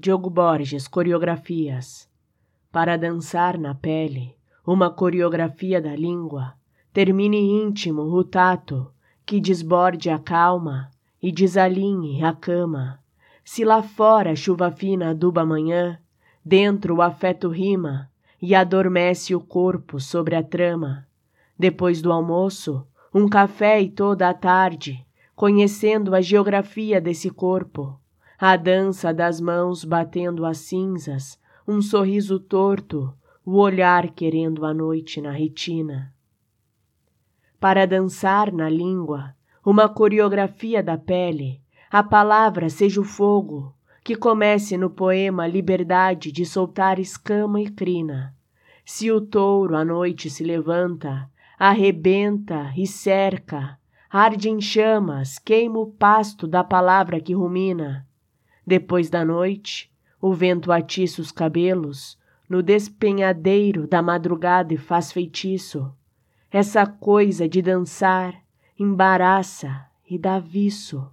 Diogo Borges, coreografias. Para dançar na pele, uma coreografia da língua, termine íntimo o tato, que desborde a calma e desalinhe a cama. Se lá fora chuva fina aduba amanhã, dentro o afeto rima e adormece o corpo sobre a trama. Depois do almoço, um café e toda a tarde, conhecendo a geografia desse corpo, a dança das mãos batendo as cinzas, um sorriso torto, o olhar querendo a noite na retina. Para dançar na língua, uma coreografia da pele, a palavra seja o fogo, que comece no poema liberdade de soltar escama e crina. Se o touro à noite se levanta, arrebenta e cerca, arde em chamas, queima o pasto da palavra que rumina. Depois da noite, o vento atiça os cabelos no despenhadeiro da madrugada e faz feitiço. Essa coisa de dançar embaraça e dá viço.